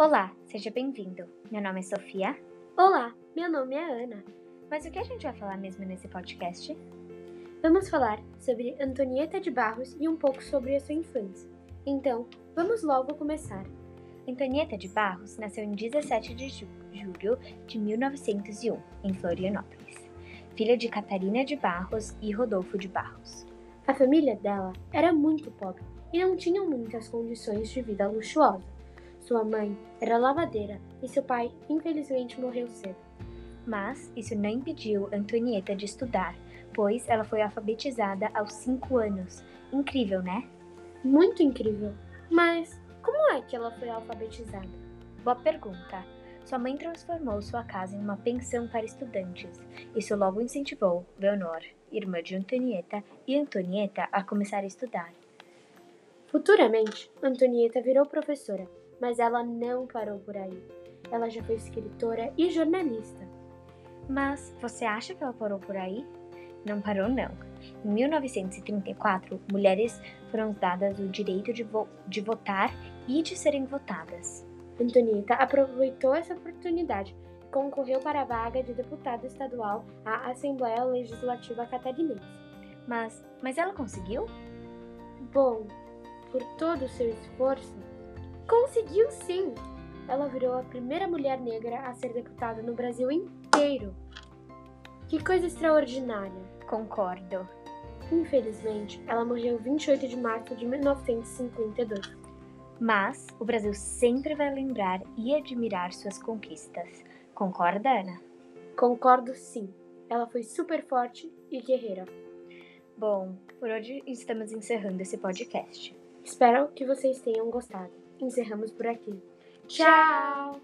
Olá, seja bem-vindo. Meu nome é Sofia. Olá, meu nome é Ana. Mas o que a gente vai falar mesmo nesse podcast? Vamos falar sobre Antonieta de Barros e um pouco sobre a sua infância. Então, vamos logo começar. Antonieta de Barros nasceu em 17 de julho de 1901, em Florianópolis, filha de Catarina de Barros e Rodolfo de Barros. A família dela era muito pobre e não tinham muitas condições de vida luxuosa. Sua mãe era lavadeira e seu pai, infelizmente, morreu cedo. Mas isso não impediu Antonieta de estudar, pois ela foi alfabetizada aos 5 anos. Incrível, né? Muito incrível. Mas como é que ela foi alfabetizada? Boa pergunta. Sua mãe transformou sua casa em uma pensão para estudantes. Isso logo incentivou Leonor, irmã de Antonieta, e Antonieta a começar a estudar. Futuramente, Antonieta virou professora, mas ela não parou por aí. Ela já foi escritora e jornalista. Mas você acha que ela parou por aí? Não parou, não. Em 1934, mulheres foram dadas o direito de, vo de votar e de serem votadas. Antonieta aproveitou essa oportunidade e concorreu para a vaga de deputada estadual à Assembleia Legislativa Catarinense. Mas, mas ela conseguiu? Bom, por todo o seu esforço, conseguiu sim! Ela virou a primeira mulher negra a ser deputada no Brasil inteiro. Que coisa extraordinária! Concordo. Infelizmente, ela morreu 28 de março de 1952. Mas o Brasil sempre vai lembrar e admirar suas conquistas. Concorda, Ana? Concordo sim. Ela foi super forte e guerreira. Bom, por hoje estamos encerrando esse podcast. Espero que vocês tenham gostado. Encerramos por aqui. Tchau!